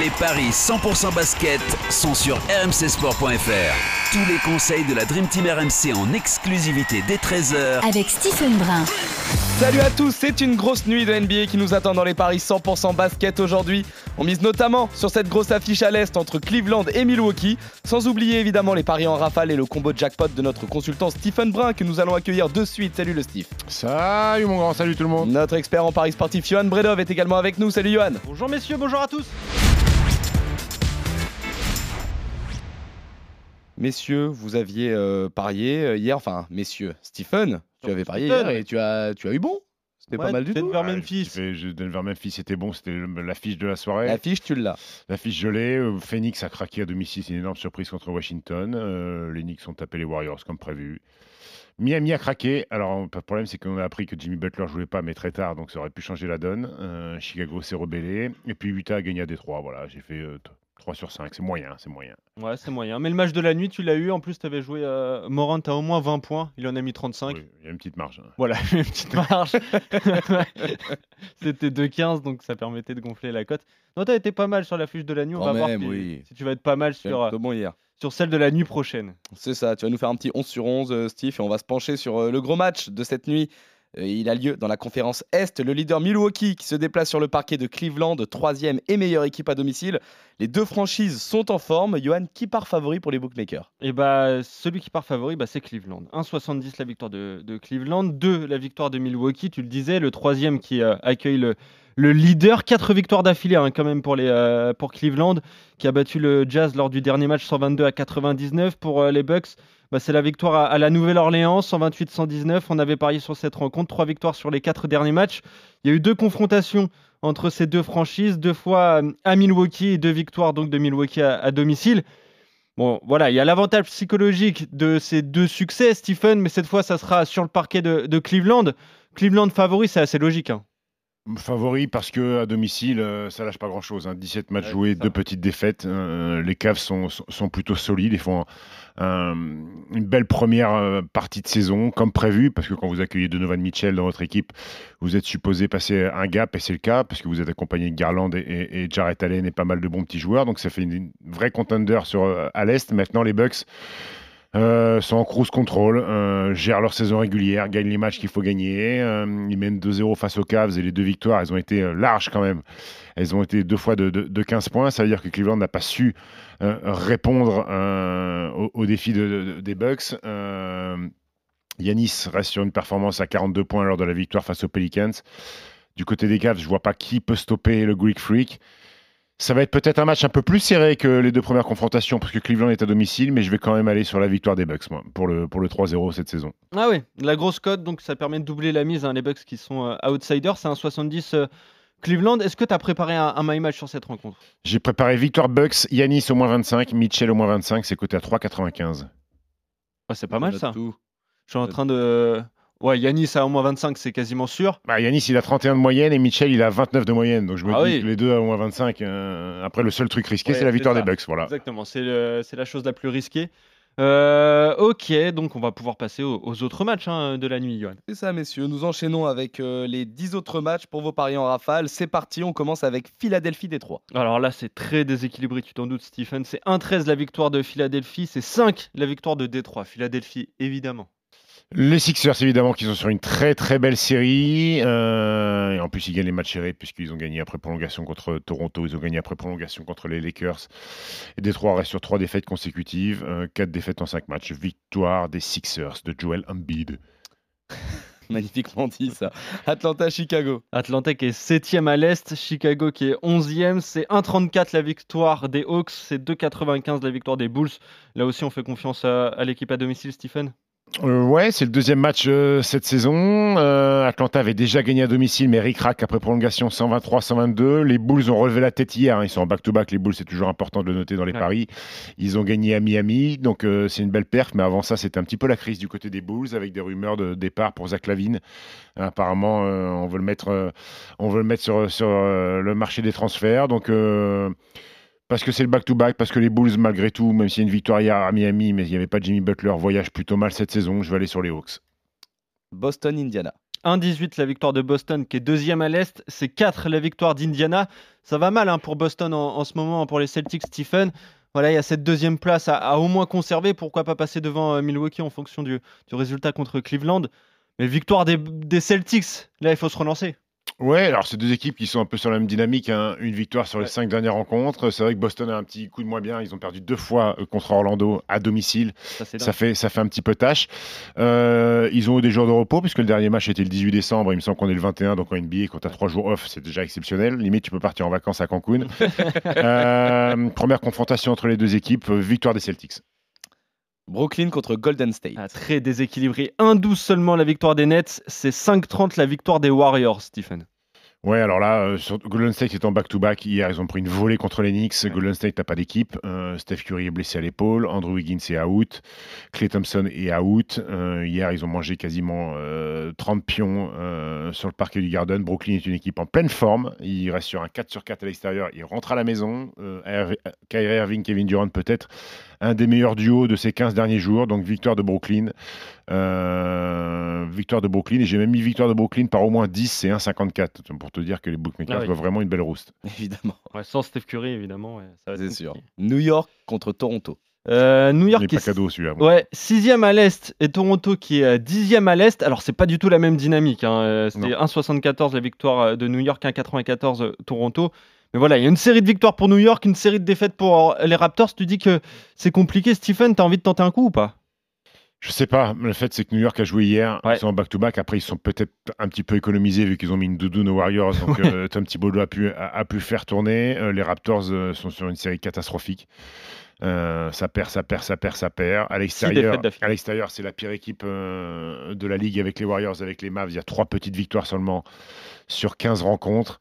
Les paris 100% basket sont sur rmcsport.fr. Tous les conseils de la Dream Team RMC en exclusivité dès 13h Avec Stephen Brun. Salut à tous, c'est une grosse nuit de NBA qui nous attend dans les paris 100% basket aujourd'hui. On mise notamment sur cette grosse affiche à l'Est entre Cleveland et Milwaukee, sans oublier évidemment les paris en rafale et le combo jackpot de notre consultant Stephen Brun que nous allons accueillir de suite. Salut le Steve. Salut mon grand, salut tout le monde. Notre expert en paris sportif Johan Bredov est également avec nous. Salut Johan. Bonjour messieurs, bonjour à tous. Messieurs, vous aviez euh, parié euh, hier, enfin messieurs, Stephen, tu avais parié hier et tu as, tu as eu bon. C'était pas mal du tout. Denver Ouais, Memphis. je- Denver Memphis, c'était bon, c'était l'affiche de la soirée. L'affiche, tu l'as. L'affiche gelée. euh, Phoenix a craqué à domicile, c'est une énorme surprise contre Washington. Euh, les Knicks ont tapé les Warriors comme prévu. Miami a craqué. Alors, le problème, c'est qu'on a appris que Jimmy Butler jouait pas, mais très tard, donc ça aurait pu changer la donne. Euh, Chicago s'est rebellé. Et puis Utah a gagné à Détroit. Voilà, j'ai fait euh, 3 sur 5. C'est moyen, c'est moyen. Ouais, c'est moyen. Mais le match de la nuit, tu l'as eu. En plus, tu avais joué euh, Morant à au moins 20 points. Il en a mis 35. Oui, Il y a une petite marge. hein. Voilà, une petite marge. C'était 2-15, donc ça permettait de gonfler la cote. Non, t'as été pas mal sur la fiche de la nuit. On Quand va même, voir si- oui. si tu vas être pas mal sur, euh, bon hier. sur celle de la nuit prochaine. C'est ça, tu vas nous faire un petit 11 sur 11, euh, Steve, et on va se pencher sur euh, le gros match de cette nuit. Euh, il a lieu dans la conférence Est, le leader Milwaukee qui se déplace sur le parquet de Cleveland, troisième et meilleure équipe à domicile. Les deux franchises sont en forme. Johan, qui part favori pour les bookmakers? Et bah, celui qui part favori, bah, c'est Cleveland. 1,70 la victoire de, Cleveland, 2 la victoire de Milwaukee, tu le disais, le troisième qui euh, accueille le, le leader. 4 victoires d'affilée hein, quand même pour, les, euh, pour Cleveland, qui a battu le Jazz lors du dernier match 122 à 99. Pour les Bucks, bah, c'est la victoire à, la Nouvelle-Orléans, 128-119. On avait parié sur cette rencontre, 3 victoires sur les 4 derniers matchs. Il y a eu deux confrontations entre ces deux franchises, deux fois euh, à Milwaukee et deux victoires donc de Milwaukee à- domicile. Bon, voilà, il y a l'avantage psychologique de ces deux succès, Stephen, mais cette fois, ça sera sur le parquet de, de Cleveland. Cleveland favori, c'est assez logique. hein. Favori parce que à domicile, euh, ça lâche pas grand chose. 17 matchs Ouais, joués, deux petites défaites. Euh, les Cavs sont, sont, sont plutôt solides. Ils font un- une belle première euh, partie de saison, comme prévu, parce que quand vous accueillez Donovan Mitchell dans votre équipe, vous êtes supposé passer un gap, et c'est le cas, parce que vous êtes accompagné de Garland et, et, et Jarrett Allen et pas mal de bons petits joueurs. Donc ça fait une, une vraie contender sur, à l'Est. Maintenant, les Bucks. Euh, sont en cruise control, euh, gèrent leur saison régulière, gagnent les matchs qu'il faut gagner. euh, ils mènent 2-0 face aux Cavs et les deux victoires, elles ont été larges quand même. Elles ont été deux fois de, de- de 15 points. Ça veut dire que Cleveland n'a pas su répondre au, défi de- de- des Bucks. Yanis reste sur une performance à 42 points lors de la victoire face aux Pelicans. Du côté des Cavs, je vois pas qui peut stopper le Greek Freak. Ça va être peut-être un match un peu plus serré que les deux premières confrontations parce que Cleveland est à domicile, mais je vais quand même aller sur la victoire des Bucks moi, pour le, pour le 3-0 cette saison. Ah oui, la grosse cote, donc ça permet de doubler la mise. hein, les Bucks qui sont euh, outsiders, c'est un 70 euh, Cleveland. Est-ce que tu as préparé un, un my match sur cette rencontre? J'ai préparé victoire Bucks, Yanis au moins 25, Mitchell au moins 25, c'est coté à 3,95. Ah, C'est pas mal ça. tout. Je suis en train de. Ouais, Yanis à au moins 25, c'est quasiment sûr. Bah, Yanis, il a 31 de moyenne et Mitchell, il a 29 de moyenne. Donc je me Ah dis oui. que les deux à au moins 25. euh, après, le seul truc risqué, Ouais, c'est la victoire ça. des Bucks. Voilà. Exactement, c'est la chose la plus risquée. Euh, ok, donc on va pouvoir passer aux, aux autres matchs hein, de la nuit, Johan. C'est ça, messieurs. Nous enchaînons avec euh, les 10 autres matchs pour vos paris en rafale. C'est parti, on commence avec Philadelphie-Détroit. Alors là, c'est très déséquilibré, tu t'en doutes, Stephen. C'est 1-13 la victoire de Philadelphie, c'est 5 la victoire de Détroit. Philadelphie, évidemment. Les Sixers, évidemment, qui sont sur une très très belle série. euh, et en plus, ils gagnent les matchs serrés puisqu'ils ont gagné après prolongation contre Toronto. Ils ont gagné après prolongation contre les Lakers. Et Détroit reste sur trois défaites consécutives. euh, quatre défaites en cinq matchs. Victoire des Sixers de Joel Embiid. Magnifiquement dit ça. Atlanta-Chicago. Atlanta qui est 7 à l'Est, Chicago qui est 11e. C'est 1,34 la victoire des Hawks, c'est 2,95 la victoire des Bulls. Là aussi, on fait confiance à, à l'équipe à domicile, Stephen? Euh, ouais, c'est le deuxième match euh, cette saison. Euh, Atlanta avait déjà gagné à domicile, mais ric après prolongation 123-122. Les Bulls ont relevé la tête hier. hein. Ils sont en back-to-back. Les Bulls, c'est toujours important de le noter dans les Ouais. paris. Ils ont gagné à Miami, donc euh, c'est une belle perf. Mais avant ça, c'était un petit peu la crise du côté des Bulls avec des rumeurs de départ pour Zach Lavine. Apparemment, on veut le mettre, on veut le mettre sur, sur le marché des transferts. Donc parce que c'est le back-to-back, parce que les Bulls, malgré tout, même s'il y a une victoire hier à Miami, mais il n'y avait pas Jimmy Butler, voyage plutôt mal cette saison. Je vais aller sur les Hawks. Boston, Indiana. 1-18 la victoire de Boston qui est deuxième à l'Est. C'est 4 la victoire d'Indiana. Ça va mal hein, pour Boston en, en ce moment, hein, pour les Celtics, Stephen. Voilà, il y a cette deuxième place à, à au moins conserver. Pourquoi pas passer devant euh, Milwaukee en fonction du, du résultat contre Cleveland? Mais victoire des, des Celtics, là il faut se relancer. Ouais, alors c'est deux équipes qui sont un peu sur la même dynamique. hein. Une victoire sur les Ouais. cinq dernières rencontres. C'est vrai que Boston a un petit coup de moins bien. Ils ont perdu deux fois euh, contre Orlando à domicile. Ça, fait, ça fait un petit peu tâche. Euh, ils ont eu des jours de repos puisque le dernier match était le 18 décembre. Il me semble qu'on est le 21, donc en NBA, quand tu as trois jours off, c'est déjà exceptionnel. Limite, tu peux partir en vacances à Cancun. Euh, première confrontation entre les deux équipes, victoire des Celtics. Brooklyn contre Golden State. Ah, très déséquilibré. 1-12 seulement la victoire des Nets. C'est 5-30 la victoire des Warriors, Stephen. Ouais, alors là, euh, sur- Golden State est en back-to-back. Hier, ils ont pris une volée contre les Knicks. Golden State n'a pas d'équipe. Euh, Steph Curry est blessé à l'épaule. Andrew Wiggins est out. Clay Thompson est out. Euh, hier, ils ont mangé quasiment euh, 30 pions sur le parquet du Garden. Brooklyn est une équipe en pleine forme. Il reste sur un 4 sur 4 à l'extérieur. Il rentre à la maison. Kyrie Irving, Kevin Durant, peut-être un des meilleurs duos de ces 15 derniers jours. Donc, victoire de Brooklyn. Victoire de Brooklyn. Et j'ai même mis victoire de Brooklyn par au moins 10, c'est 1,54. Pour te dire que les bookmakers Ah oui. voient vraiment une belle rouste. Évidemment, Ouais, sans Steph Curry, évidemment. ouais, ça va être c'est sûr. New York contre Toronto. Euh, New York n'est pas est cadeau celui-là. Ouais, sixième à l'est et Toronto qui est euh, dixième à l'est. Alors c'est pas du tout la même dynamique. hein. Euh, C'était 1,74 la victoire de New York, 1,94 euh, Toronto. Mais voilà, il y a une série de victoires pour New York, une série de défaites pour les Raptors. Tu dis que c'est compliqué, Stephen. T'as envie de tenter un coup ou pas? Je sais pas. Le fait, c'est que New York a joué hier. Ouais. Ils sont en back-to-back. Après, ils sont peut-être un petit peu économisés vu qu'ils ont mis une doudoune aux Warriors. Donc, euh, Tom Thibodeau a pu, a, a pu faire tourner. Euh, les Raptors euh, sont sur une série catastrophique. Ça perd, ça perd, ça perd, ça perd. À l'extérieur, à l'extérieur, c'est la pire équipe de la ligue avec les Warriors, avec les Mavs. Il y a trois petites victoires seulement sur 15 rencontres.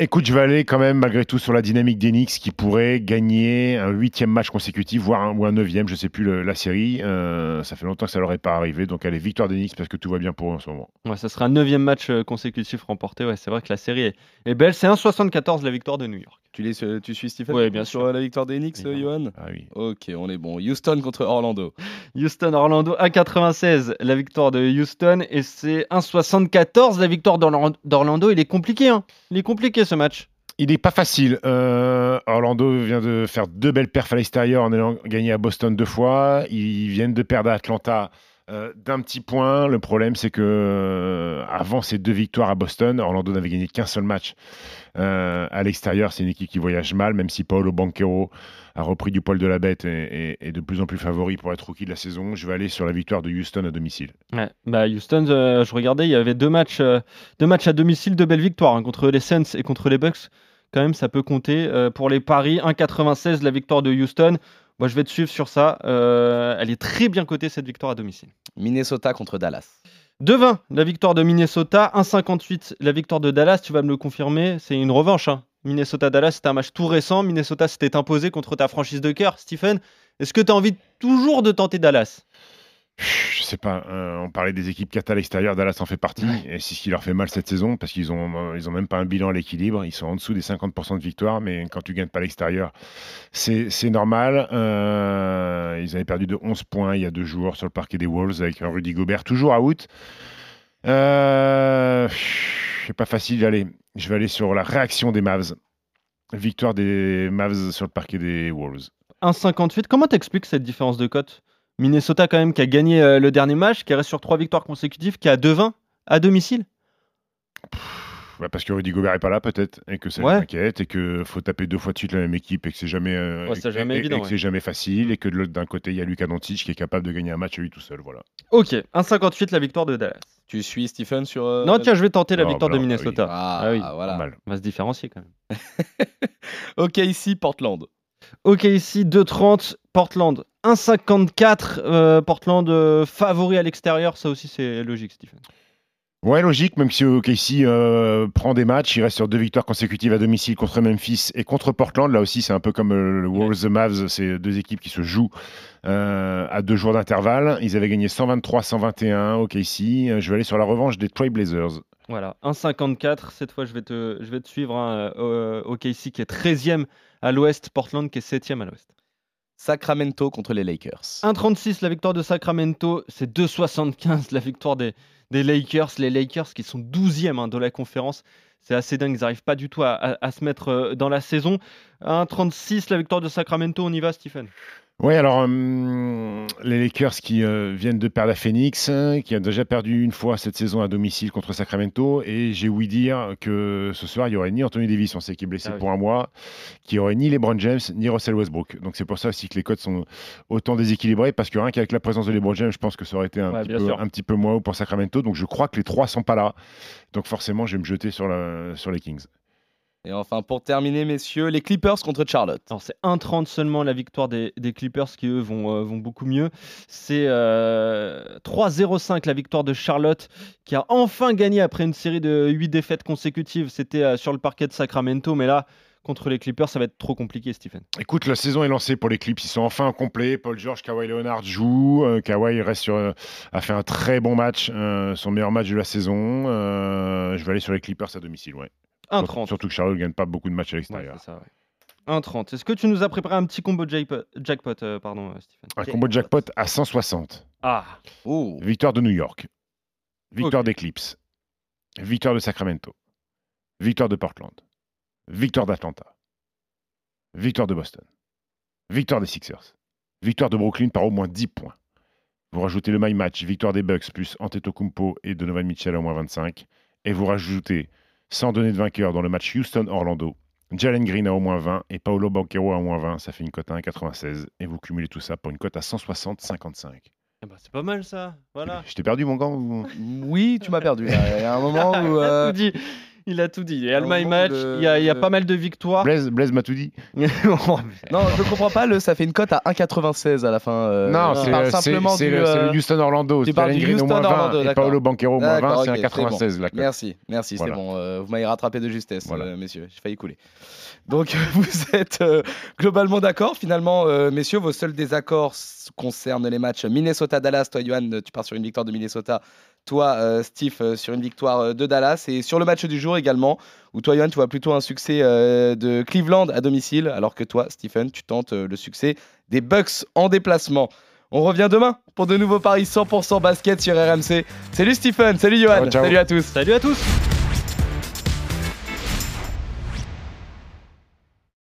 Écoute, je vais aller quand même malgré tout sur la dynamique d'Enix qui pourrait gagner un huitième match consécutif, voire un, neuvième, je sais plus la série. Euh, ça fait longtemps que ça leur est pas arrivé, donc allez victoire d'Enix parce que tout va bien pour eux en ce moment. Ouais, ça sera un neuvième match euh, consécutif remporté. Ouais, c'est vrai que la série est, est belle. C'est 1,74 la victoire de New York. Tu, les, euh, tu suis Stephen Ouais, bien sur sûr. la victoire des Knicks, euh. Johan Ah oui. Ok, on est bon. Houston contre Orlando. Houston Orlando 1,96 la victoire de Houston et c'est 1,74 la victoire d'Orlan- d'Orlando. Il est compliqué, hein. Il est compliqué ce match. Il n'est pas facile. Euh, Orlando vient de faire deux belles perfs à l'extérieur en allant gagner à Boston deux fois. Ils viennent de perdre à Atlanta euh, d'un petit point. Le problème, c'est que euh, avant ces deux victoires à Boston, Orlando n'avait gagné qu'un seul match euh, à l'extérieur. C'est une équipe qui voyage mal, même si Paolo Banquero a repris du poil de la bête et est de plus en plus favori pour être rookie de la saison. Je vais aller sur la victoire de Houston à domicile. Bah Houston, je regardais, il y avait deux matchs, à domicile, deux belles victoires hein, contre les Suns et contre les Bucks. Quand même, ça peut compter pour les paris. 1,96 la victoire de Houston. Moi, je vais te suivre sur ça. Euh, elle est très bien cotée cette victoire à domicile. Minnesota contre Dallas. 2,20 la victoire de Minnesota. 1,58 la victoire de Dallas. Tu vas me le confirmer, c'est une revanche. hein. Minnesota-Dallas, c'était un match tout récent. Minnesota s'était imposé contre ta franchise de cœur. Stephen, est-ce que tu as envie toujours de tenter Dallas? Je sais pas, euh, on parlait des équipes cata à l'extérieur, Dallas en fait partie, et c'est ce qui leur fait mal cette saison, parce qu'ils ont, euh, ils ont même pas un bilan à l'équilibre, ils sont en dessous des 50% de victoire, mais quand tu gagnes pas à l'extérieur, c'est c'est normal. Euh, ils avaient perdu de 11 points il y a deux jours sur le parquet des Wolves avec un Rudy Gobert toujours out. Euh, c'est pas facile, allez, je vais aller sur la réaction des Mavs. Victoire des Mavs sur le parquet des Wolves. 1,58. Comment t'expliques cette différence de cote? Minnesota, quand même, qui a gagné euh, le dernier match, qui reste sur trois victoires consécutives, qui a 2-20 à domicile. Ouais, parce que Rudy Gobert est pas là peut-être et que ça Ouais. inquiète et que faut taper deux fois de suite la même équipe et que c'est jamais euh, Ouais, c'est et- jamais et- et évident, que ouais. c'est jamais facile et que de l'autre d'un côté il y a Luka Doncic qui est capable de gagner un match à lui tout seul voilà. Ok, 1,58 la victoire de Dallas. Tu suis Stephen sur. euh, non, tiens, je vais tenter la victoire bah de bah Minnesota. Ah, Ah oui. voilà. Normal. On va se différencier quand même. Ok, ici Portland. Ok, ici 2,30 Portland 1,54. euh, Portland euh, favori à l'extérieur, ça aussi c'est logique, Stephen. Ouais, logique, même si OKC euh, prend des matchs, il reste sur deux victoires consécutives à domicile contre Memphis et contre Portland. Là aussi, c'est un peu comme le Wolves, the Mavs, c'est deux équipes qui se jouent euh, à deux jours d'intervalle. Ils avaient gagné 123-121 OKC. Je vais aller sur la revanche des Trail Blazers. Voilà, 1,54. Cette fois, je vais te, je vais te suivre. Hein, OKC qui est 13e à l'ouest, Portland qui est 7e à l'ouest. Sacramento contre les Lakers. 1,36 la victoire de Sacramento, c'est 2,75 la victoire des, des Lakers. Les Lakers qui sont 12e hein, de la conférence. C'est assez dingue, ils n'arrivent pas du tout à, à- à se mettre euh, dans la saison. 1,36 la victoire de Sacramento, on y va, Stephen? Oui, alors hum, les Lakers qui euh, viennent de perdre à Phoenix, qui a déjà perdu une fois cette saison à domicile contre Sacramento, et j'ai ouï dire que ce soir il y aurait ni Anthony Davis, on sait qu'il est blessé Ah oui. pour un mois, qu'il y aurait ni LeBron James ni Russell Westbrook. Donc c'est pour ça aussi que les codes sont autant déséquilibrés, parce que rien qu'avec la présence de LeBron James, je pense que ça aurait été un, Ouais, petit, peu, sûr. un petit peu moins haut pour Sacramento. Donc je crois que les trois sont pas là. Donc forcément, je vais me jeter sur, la- sur les Kings. Et enfin, pour terminer, messieurs, les Clippers contre Charlotte. Alors c'est 1,30 seulement la victoire des, des Clippers qui eux vont, euh, vont beaucoup mieux. C'est euh, 3,05 la victoire de Charlotte qui a enfin gagné après une série de 8 défaites consécutives. C'était euh, sur le parquet de Sacramento, mais là, contre les Clippers, ça va être trop compliqué, Stephen. Écoute, la saison est lancée pour les Clips. Ils sont enfin complets. Paul George, Kawhi Leonard jouent. Euh, Kawhi reste sur, euh, a fait un très bon match, euh, son meilleur match de la saison. Euh, je vais aller sur les Clippers à domicile. Ouais. Surtout, 1,30. surtout que Charlotte ne gagne pas beaucoup de matchs à Ouais, l'extérieur. c'est ça, ouais. 1,30. Est-ce que tu nous as préparé un petit combo jackpot, jackpot euh, pardon, euh, Stephen un combo jackpot à 160. Ah, Ouh. Victoire de New York. Victoire Clips. Victoire de Sacramento. Victoire de Portland. Victoire d'Atlanta. Victoire de Boston. Victoire des Sixers. Victoire de Brooklyn par au moins 10 points. Vous rajoutez le my match, victoire des Bucks plus Antetokounmpo et Donovan Mitchell à au moins 25. Et vous rajoutez, sans donner de vainqueur dans le match Houston-Orlando, Jalen Green à au moins 20 et Paolo Banquero à au moins 20. Ça fait une cote à 1,96. Et vous cumulez tout ça pour une cote à 160-55. eh ben, c'est pas mal ça. Voilà. Je t'ai perdu mon gant ou... Oui, tu m'as perdu. Il y a un moment où. euh. Il a tout dit. Il y a le my match, il y a, il y a de- pas mal de victoires. Blaise, Blaise m'a tout dit. Non, je comprends pas. Le, ça fait une cote à 1,96 à la fin. euh, non, c'est c'est- simplement du, le, c'est euh, le Houston Orlando. tu parles du Green au moins Houston 20 Orlando, et. Paolo Banquero moins 20, D'accord, c'est ok, un c'est 96 la cote. Merci, merci, Voilà. c'est bon. euh, vous m'avez rattrapé de justesse, Voilà. euh, messieurs. J'ai failli couler. Donc, vous êtes euh, globalement d'accord. Finalement, euh, messieurs, vos seuls désaccords concernent les matchs Minnesota-Dallas. Toi, Johan, tu pars sur une victoire de Minnesota. Toi, euh, Steve, euh, sur une victoire euh, de Dallas. Et sur le match du jour également, où toi, Johan, tu vois plutôt un succès de Cleveland à domicile, alors que toi, Stephen, tu tentes le succès des Bucks en déplacement. On revient demain pour de nouveaux paris 100% basket sur RMC. Salut Stephen, salut Johan, Ciao, ciao. salut à tous. Salut à tous